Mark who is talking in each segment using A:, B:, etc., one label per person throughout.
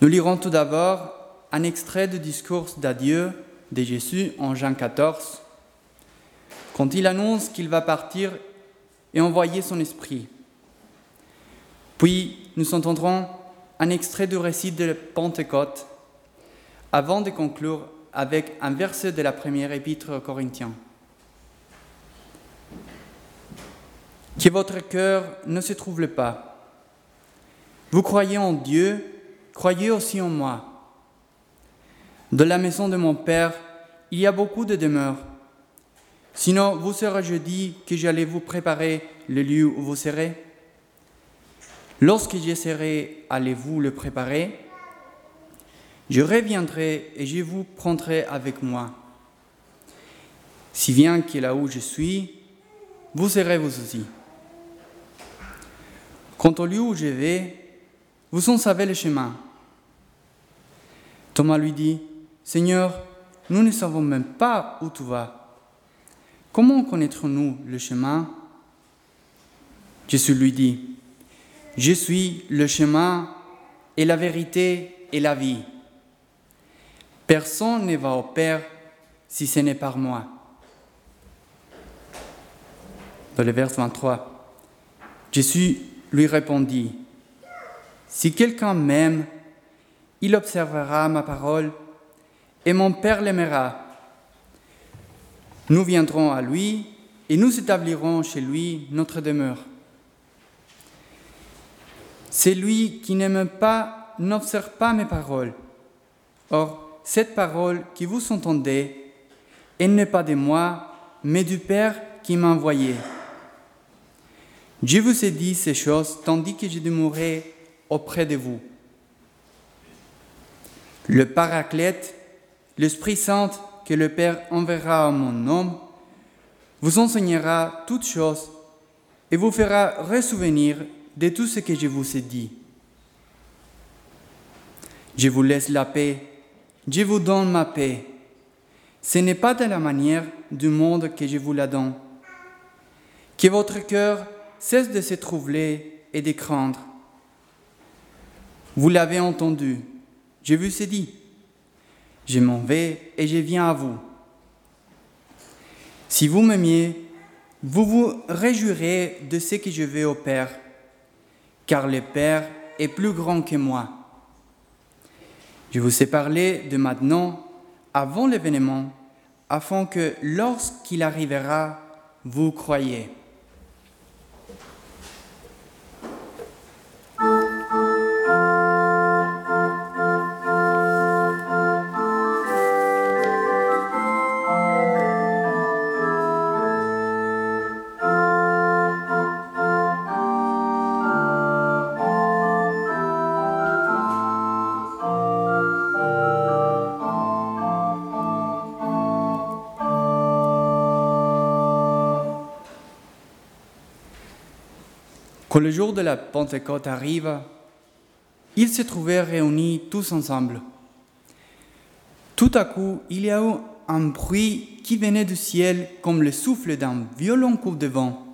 A: Nous lirons tout d'abord un extrait du discours d'adieu de Jésus en Jean 14, quand il annonce qu'il va partir et envoyer son esprit. Puis nous entendrons un extrait du récit de Pentecôte avant de conclure avec un verset de la première épître aux Corinthiens. Que votre cœur ne se trouble pas. Vous croyez en Dieu, croyez aussi en moi. De la maison de mon Père, il y a beaucoup de demeures. Sinon, vous serais-je dit que j'allais vous préparer le lieu où vous serez? Lorsque je serai, allez-vous le préparer? Je reviendrai et je vous prendrai avec moi. Si bien que là où je suis, vous serez vous aussi. Quant au lieu où je vais, vous en savez le chemin. Thomas lui dit, Seigneur, nous ne savons même pas où tu vas. Comment connaîtrons-nous le chemin? Jésus lui dit, Je suis le chemin et la vérité et la vie. Personne ne va au Père si ce n'est par moi. Dans le verset 23, Jésus lui répondit, Si quelqu'un m'aime, il observera ma parole, et mon Père l'aimera. Nous viendrons à lui, et nous établirons chez lui notre demeure. C'est lui qui n'aime pas n'observe pas mes paroles. Or, cette parole que vous entendez, elle n'est pas de moi, mais du Père qui m'a envoyé. Je vous ai dit ces choses tandis que je demeurais auprès de vous. Le Paraclète, l'Esprit Saint que le Père enverra à mon nom, vous enseignera toutes choses et vous fera ressouvenir de tout ce que je vous ai dit. Je vous laisse la paix, je vous donne ma paix. Ce n'est pas de la manière du monde que je vous la donne. Que votre cœur cesse de se troubler et de craindre. Vous l'avez entendu, je vous ai dit, je m'en vais et je viens à vous. Si vous m'aimiez, vous vous réjouirez de ce que je vais au Père, car le Père est plus grand que moi. Je vous ai parlé de maintenant, avant l'événement, afin que lorsqu'il arrivera, vous croyez. Quand le jour de la Pentecôte arrive, ils se trouvaient réunis tous ensemble. Tout à coup, il y a eu un bruit qui venait du ciel comme le souffle d'un violent coup de vent.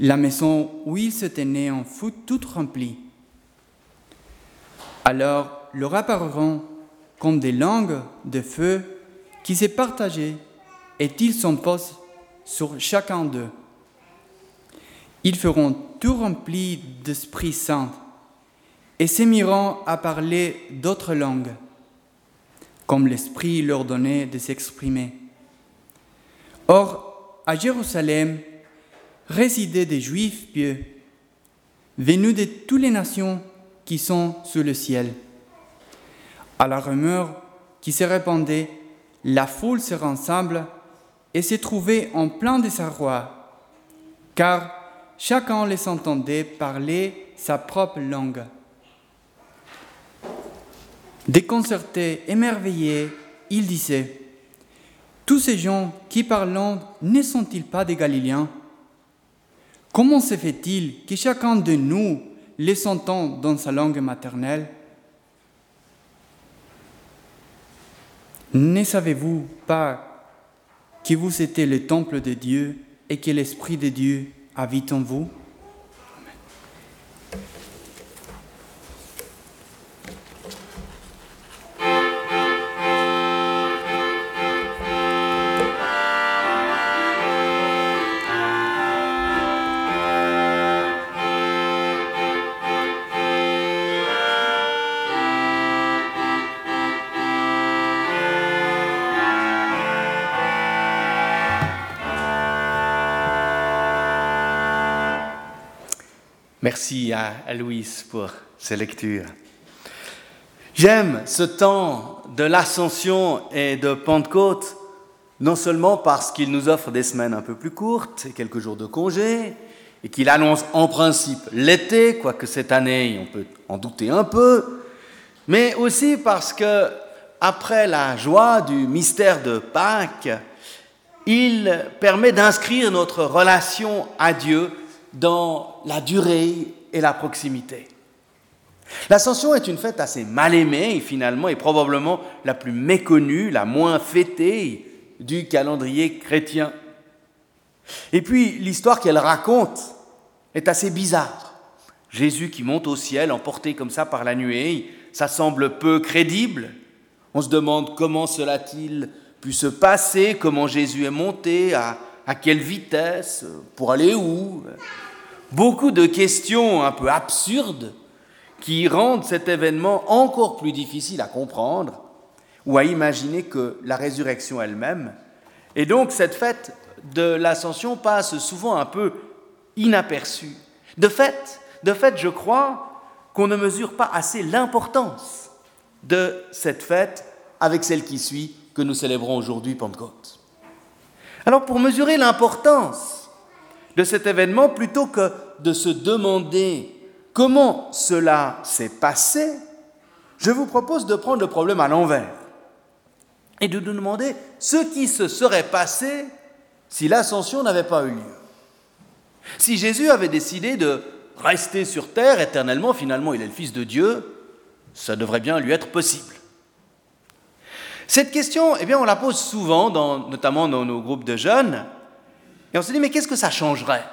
A: La maison où ils se tenaient en fut toute remplie. Alors leur apparurent comme des langues de feu qui se partageaient et ils s'en posent sur chacun d'eux. Ils feront tout remplis d'Esprit Saint et s'émiront à parler d'autres langues, comme l'Esprit leur donnait de s'exprimer. Or, à Jérusalem, résidaient des Juifs pieux, venus de toutes les nations qui sont sous le ciel. À la rumeur qui se répandait, la foule se rassemble et se trouvait en plein désarroi, car chacun les entendait parler sa propre langue. Déconcerté, émerveillé, il disait, Tous ces gens qui parlent ne sont-ils pas des Galiléens? Comment se fait-il que chacun de nous les entend dans sa langue maternelle? Ne savez-vous pas que vous étiez le temple de Dieu et que l'Esprit de Dieu habite en vous
B: Merci à, Louise pour ces lectures. J'aime ce temps de l'ascension et de Pentecôte, non seulement parce qu'il nous offre des semaines un peu plus courtes et quelques jours de congé, et qu'il annonce en principe l'été, quoique cette année on peut en douter un peu, mais aussi parce que après la joie du mystère de Pâques, il permet d'inscrire notre relation à Dieu dans la durée et la proximité. L'ascension est une fête assez mal aimée et finalement est probablement la plus méconnue, la moins fêtée du calendrier chrétien. Et puis l'histoire qu'elle raconte est assez bizarre. Jésus qui monte au ciel, emporté comme ça par la nuée, ça semble peu crédible. On se demande comment cela a-t-il pu se passer, comment Jésus est monté, à, à quelle vitesse, pour aller où? Beaucoup de questions un peu absurdes qui rendent cet événement encore plus difficile à comprendre ou à imaginer que la résurrection elle-même. Et donc cette fête de l'ascension passe souvent un peu inaperçue. De fait, de fait, je crois qu'on ne mesure pas assez l'importance de cette fête avec celle qui suit que nous célébrons aujourd'hui Pentecôte. Alors pour mesurer l'importance de cet événement, plutôt que de se demander comment cela s'est passé, je vous propose de prendre le problème à l'envers et de nous demander ce qui se serait passé si l'ascension n'avait pas eu lieu. Si Jésus avait décidé de rester sur terre éternellement, finalement il est le Fils de Dieu, ça devrait bien lui être possible. Cette question, eh bien, on la pose souvent, notamment dans nos groupes de jeunes, et on se dit, mais qu'est-ce que ça changerait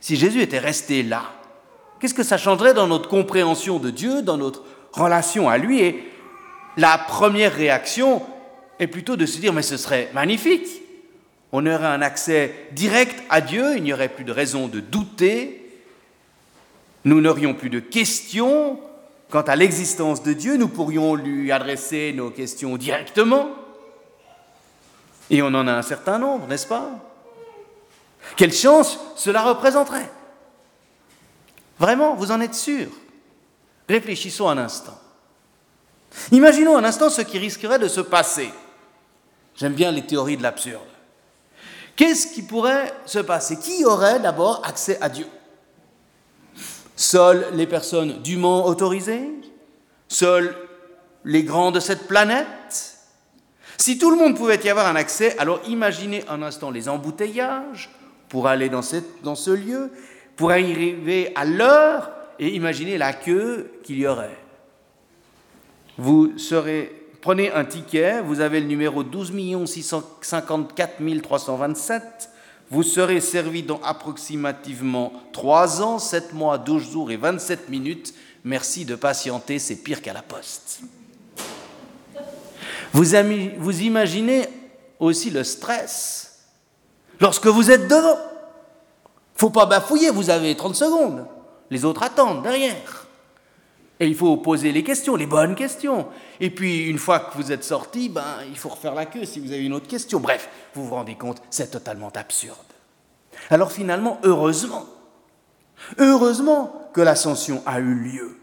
B: si Jésus était resté là? Qu'est-ce que ça changerait dans notre compréhension de Dieu, dans notre relation à lui? Et la première réaction est plutôt de se dire, mais ce serait magnifique. On aurait un accès direct à Dieu, il n'y aurait plus de raison de douter, nous n'aurions plus de questions, Quant à l'existence de Dieu, nous pourrions lui adresser nos questions directement. Et on en a un certain nombre, n'est-ce pas? Quelle chance cela représenterait Vraiment, vous en êtes sûr? Réfléchissons un instant. Imaginons un instant ce qui risquerait de se passer. J'aime bien les théories de l'absurde. Qu'est-ce qui pourrait se passer? Qui aurait d'abord accès à Dieu? Seules les personnes dûment autorisées? Seuls les grands de cette planète? Si tout le monde pouvait y avoir un accès, alors imaginez un instant les embouteillages pour aller dans, ce lieu, pour arriver à l'heure et imaginez la queue qu'il y aurait. Vous serez prenez un ticket, vous avez le numéro 12 654 327, vous serez servi dans approximativement 3 ans, 7 mois, 12 jours et 27 minutes. Merci de patienter, c'est pire qu'à la poste. Vous imaginez aussi le stress lorsque vous êtes devant. faut pas bafouiller, vous avez 30 secondes. Les autres attendent derrière. Et il faut poser les questions, les bonnes questions. Et puis, une fois que vous êtes sorti, ben, il faut refaire la queue si vous avez une autre question. Bref, vous vous rendez compte, c'est totalement absurde. Alors finalement, heureusement, heureusement que l'ascension a eu lieu.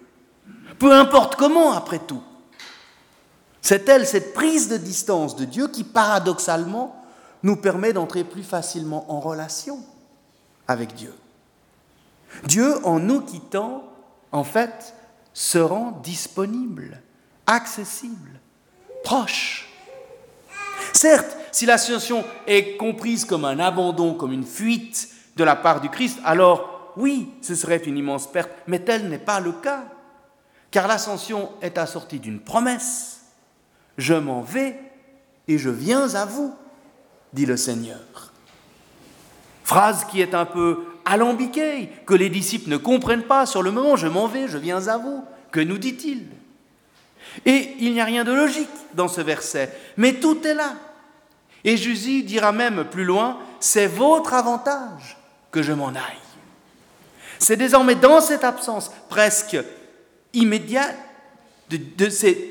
B: Peu importe comment, après tout. C'est elle, cette prise de distance de Dieu qui, paradoxalement, nous permet d'entrer plus facilement en relation avec Dieu. Dieu, en nous quittant, en fait, se rend disponible, accessible, proche. Certes, si l'ascension est comprise comme un abandon, comme une fuite de la part du Christ, alors oui, ce serait une immense perte, mais tel n'est pas le cas, car l'ascension est assortie d'une promesse. Je m'en vais et je viens à vous, dit le Seigneur. Phrase qui est un peu alambiquée, que les disciples ne comprennent pas sur le moment, je m'en vais, je viens à vous. Que nous dit-il? Et il n'y a rien de logique dans ce verset, mais tout est là. Et Jésus dira même plus loin, c'est votre avantage que je m'en aille. C'est désormais dans cette absence presque immédiate,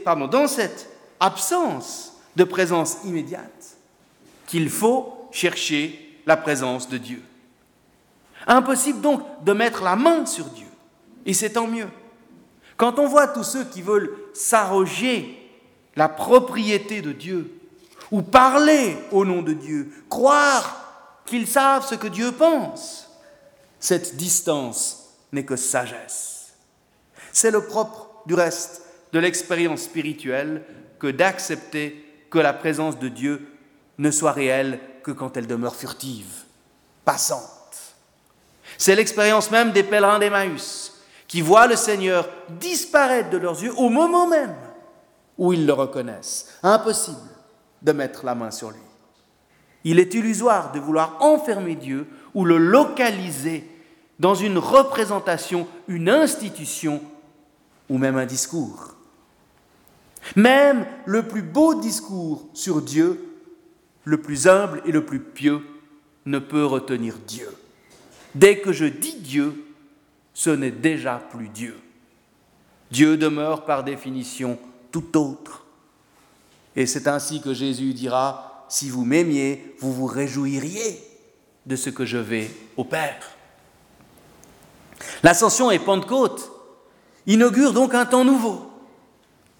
B: pardon, dans cette absence de présence immédiate, qu'il faut chercher la présence de Dieu. Impossible donc de mettre la main sur Dieu. Et c'est tant mieux. Quand on voit tous ceux qui veulent s'arroger la propriété de Dieu, ou parler au nom de Dieu, croire qu'ils savent ce que Dieu pense, cette distance n'est que sagesse. C'est le propre du reste de l'expérience spirituelle que d'accepter que la présence de Dieu ne soit réelle que quand elle demeure furtive, passante. C'est l'expérience même des pèlerins d'Emmaüs, qui voient le Seigneur disparaître de leurs yeux au moment même où ils le reconnaissent. Impossible de mettre la main sur lui. Il est illusoire de vouloir enfermer Dieu ou le localiser dans une représentation, une institution ou même un discours. Même le plus beau discours sur Dieu, le plus humble et le plus pieux, ne peut retenir Dieu. Dès que je dis Dieu, ce n'est déjà plus Dieu. Dieu demeure par définition tout autre. Et c'est ainsi que Jésus dira, si vous m'aimiez, vous vous réjouiriez de ce que je vais au Père. L'ascension et Pentecôte inaugurent donc un temps nouveau,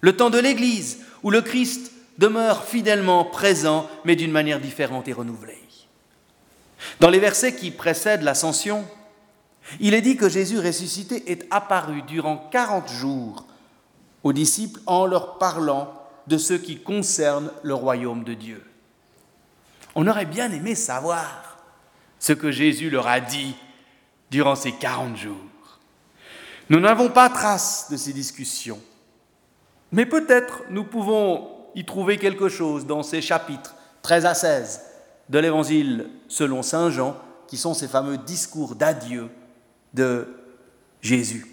B: le temps de l'Église, où le Christ demeure fidèlement présent, mais d'une manière différente et renouvelée. Dans les versets qui précèdent l'ascension, il est dit que Jésus ressuscité est apparu durant quarante jours aux disciples en leur parlant de ce qui concerne le royaume de Dieu. On aurait bien aimé savoir ce que Jésus leur a dit durant ces quarante jours. Nous n'avons pas trace de ces discussions, mais peut-être nous pouvons y trouver quelque chose dans ces chapitres 13 à 16 de l'Évangile selon Saint Jean, qui sont ces fameux discours d'adieu de Jésus.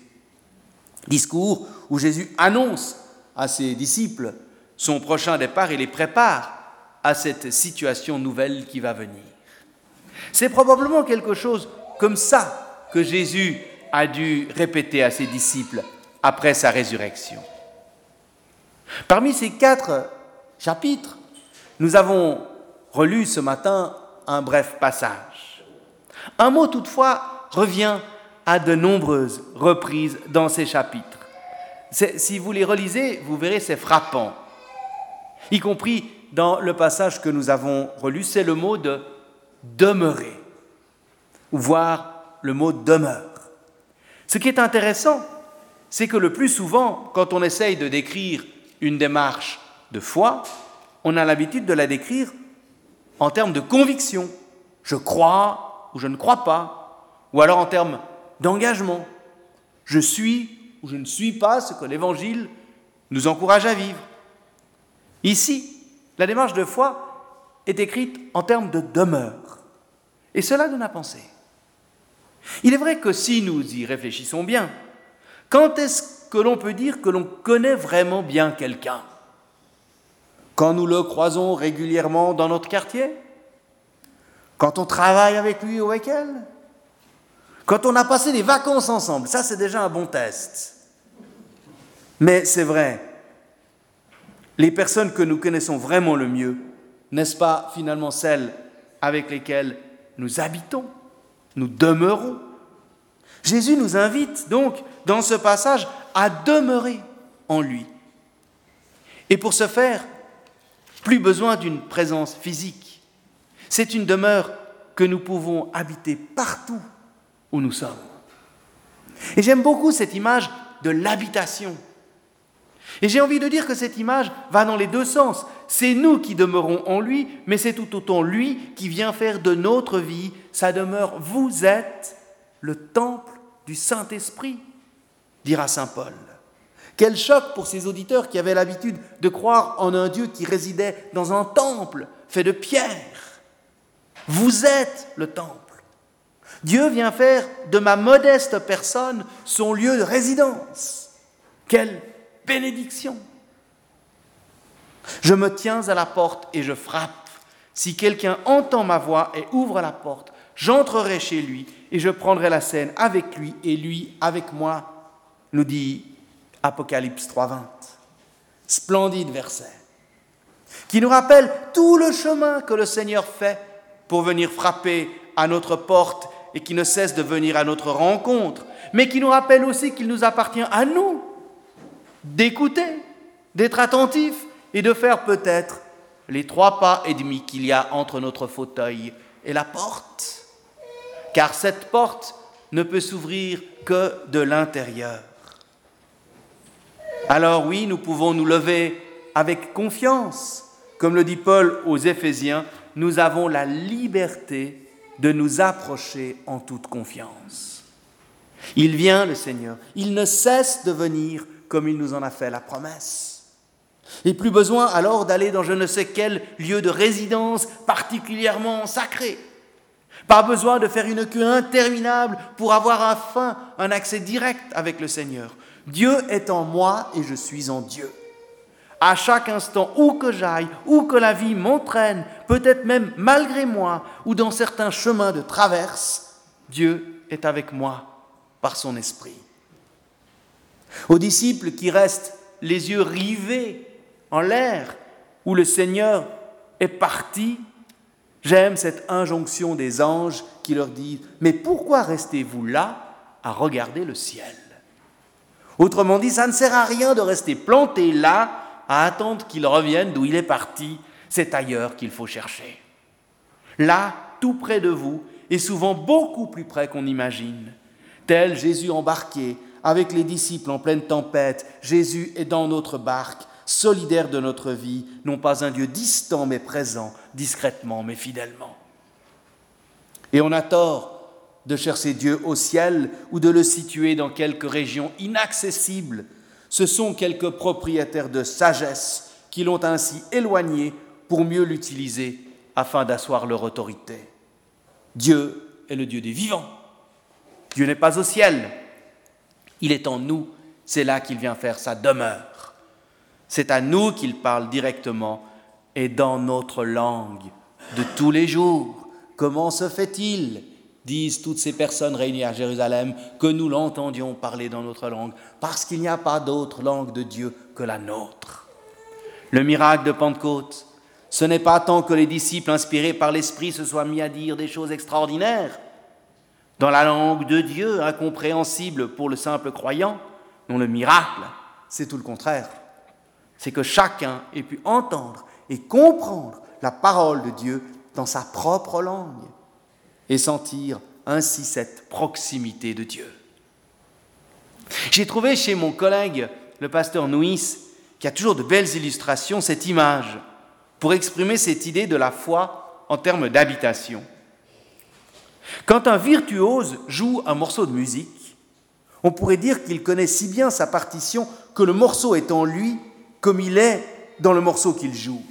B: Discours où Jésus annonce à ses disciples son prochain départ et les prépare à cette situation nouvelle qui va venir. C'est probablement quelque chose comme ça que Jésus a dû répéter à ses disciples après sa résurrection. Parmi ces quatre chapitres, nous avons relu ce matin un bref passage. Un mot toutefois revient à de nombreuses reprises dans ces chapitres. Si vous les relisez, vous verrez, c'est frappant. Y compris dans le passage que nous avons relu, c'est le mot de demeurer, ou voir le mot demeure. Ce qui est intéressant, c'est que le plus souvent, quand on essaye de décrire une démarche de foi, on a l'habitude de la décrire en termes de conviction. Je crois ou je ne crois pas. Ou alors en termes d'engagement. Je suis ou je ne suis pas ce que l'Évangile nous encourage à vivre. Ici, la démarche de foi est écrite en termes de demeure. Et cela donne à penser. Il est vrai que si nous y réfléchissons bien, quand est-ce que l'on peut dire que l'on connaît vraiment bien quelqu'un Quand nous le croisons régulièrement dans notre quartier Quand on travaille avec lui ou avec elle Quand on a passé des vacances ensemble Ça, c'est déjà un bon test. Mais c'est vrai, les personnes que nous connaissons vraiment le mieux, n'est-ce pas finalement celles avec lesquelles nous habitons nous demeurons? Jésus nous invite donc dans ce passage à demeurer en lui. Et pour ce faire, plus besoin d'une présence physique. C'est une demeure que nous pouvons habiter partout où nous sommes. Et j'aime beaucoup cette image de l'habitation. Et j'ai envie de dire que cette image va dans les deux sens. C'est nous qui demeurons en lui, mais c'est tout autant lui qui vient faire de notre vie sa demeure. Vous êtes le temple du Saint-Esprit, dira Saint Paul. Quel choc pour ces auditeurs qui avaient l'habitude de croire en un Dieu qui résidait dans un temple fait de pierre. Vous êtes le temple. Dieu vient faire de ma modeste personne son lieu de résidence. Quelle bénédiction. Je me tiens à la porte et je frappe. Si quelqu'un entend ma voix et ouvre la porte, j'entrerai chez lui et je prendrai la scène avec lui et lui avec moi, nous dit Apocalypse 3.20. Splendide verset, qui nous rappelle tout le chemin que le Seigneur fait pour venir frapper à notre porte et qui ne cesse de venir à notre rencontre, mais qui nous rappelle aussi qu'il nous appartient à nous d'écouter, d'être attentifs et de faire peut-être les trois pas et demi qu'il y a entre notre fauteuil et la porte. Car cette porte ne peut s'ouvrir que de l'intérieur. Alors oui, nous pouvons nous lever avec confiance. Comme le dit Paul aux Éphésiens, nous avons la liberté de nous approcher en toute confiance. Il vient, le Seigneur, il ne cesse de venir comme il nous en a fait la promesse. Et plus besoin alors d'aller dans je ne sais quel lieu de résidence particulièrement sacré. Pas besoin de faire une queue interminable pour avoir enfin un accès direct avec le Seigneur. Dieu est en moi et je suis en Dieu. À chaque instant, où que j'aille, où que la vie m'entraîne, peut-être même malgré moi, ou dans certains chemins de traverse, Dieu est avec moi par son esprit. Aux disciples qui restent les yeux rivés en l'air, où le Seigneur est parti, j'aime cette injonction des anges qui leur dit, mais pourquoi restez-vous là à regarder le ciel? Autrement dit, ça ne sert à rien de rester planté là à attendre qu'il revienne d'où il est parti, c'est ailleurs qu'il faut chercher. Là, tout près de vous, et souvent beaucoup plus près qu'on imagine tel Jésus embarqué avec les disciples en pleine tempête, Jésus est dans notre barque, solidaire de notre vie, non pas un Dieu distant mais présent, discrètement mais fidèlement. Et on a tort de chercher Dieu au ciel ou de le situer dans quelques régions inaccessibles. Ce sont quelques propriétaires de sagesse qui l'ont ainsi éloigné pour mieux l'utiliser afin d'asseoir leur autorité. Dieu est le Dieu des vivants. Dieu n'est pas au ciel, il est en nous, c'est là qu'il vient faire sa demeure. C'est à nous qu'il parle directement et dans notre langue de tous les jours. Comment se fait-il, disent toutes ces personnes réunies à Jérusalem, que nous l'entendions parler dans notre langue Parce qu'il n'y a pas d'autre langue de Dieu que la nôtre. Le miracle de Pentecôte, ce n'est pas tant que les disciples inspirés par l'Esprit se soient mis à dire des choses extraordinaires, dans la langue de Dieu, incompréhensible pour le simple croyant. Non, le miracle, c'est tout le contraire. C'est que chacun ait pu entendre et comprendre la parole de Dieu dans sa propre langue et sentir ainsi cette proximité de Dieu. J'ai trouvé chez mon collègue, le pasteur Nuis, qui a toujours de belles illustrations, cette image pour exprimer cette idée de la foi en termes d'habitation. Quand un virtuose joue un morceau de musique, on pourrait dire qu'il connaît si bien sa partition que le morceau est en lui comme il est dans le morceau qu'il joue.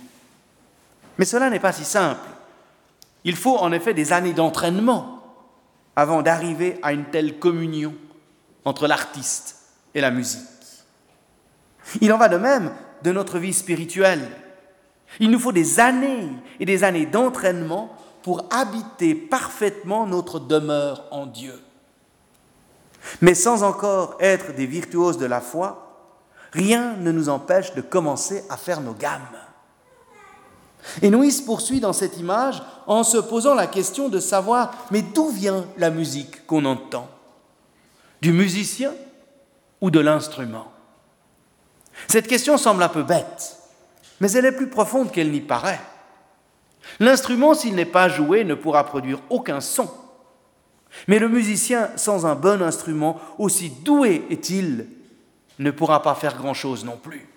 B: Mais cela n'est pas si simple. Il faut en effet des années d'entraînement avant d'arriver à une telle communion entre l'artiste et la musique. Il en va de même de notre vie spirituelle. Il nous faut des années et des années d'entraînement pour habiter parfaitement notre demeure en Dieu. Mais sans encore être des virtuoses de la foi, rien ne nous empêche de commencer à faire nos gammes. Et Noïs poursuit dans cette image en se posant la question de savoir, mais d'où vient la musique qu'on entend? Du musicien ou de l'instrument? Cette question semble un peu bête, mais elle est plus profonde qu'elle n'y paraît. L'instrument, s'il n'est pas joué, ne pourra produire aucun son. Mais le musicien, sans un bon instrument, aussi doué est-il, ne pourra pas faire grand-chose non plus.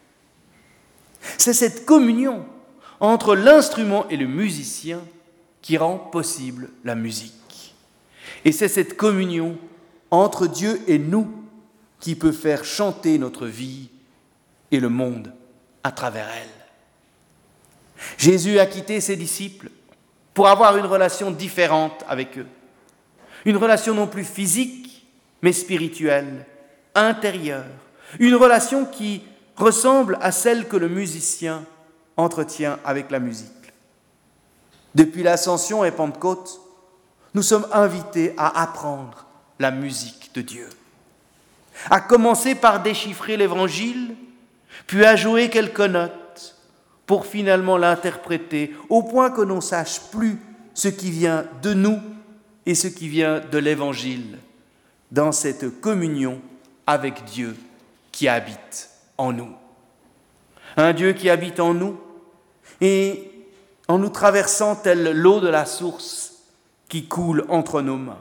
B: C'est cette communion entre l'instrument et le musicien qui rend possible la musique. Et c'est cette communion entre Dieu et nous qui peut faire chanter notre vie et le monde à travers elle. Jésus a quitté ses disciples pour avoir une relation différente avec eux. Une relation non plus physique, mais spirituelle, intérieure. Une relation qui ressemble à celle que le musicien entretient avec la musique. Depuis l'ascension et Pentecôte, nous sommes invités à apprendre la musique de Dieu. À commencer par déchiffrer l'Évangile, puis à jouer quelques notes pour finalement l'interpréter au point que l'on sache plus ce qui vient de nous et ce qui vient de l'Évangile dans cette communion avec Dieu qui habite en nous. Un Dieu qui habite en nous et en nous traversant tel l'eau de la source qui coule entre nos mains.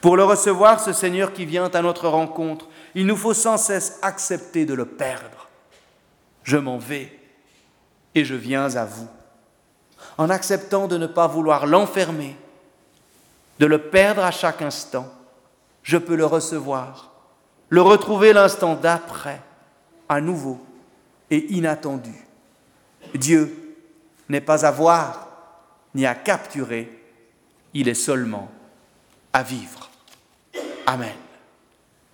B: Pour le recevoir, ce Seigneur qui vient à notre rencontre, il nous faut sans cesse accepter de le perdre. Je m'en vais et je viens à vous. En acceptant de ne pas vouloir l'enfermer, de le perdre à chaque instant, je peux le recevoir, le retrouver l'instant d'après, à nouveau et inattendu. Dieu n'est pas à voir ni à capturer, il est seulement à vivre. Amen.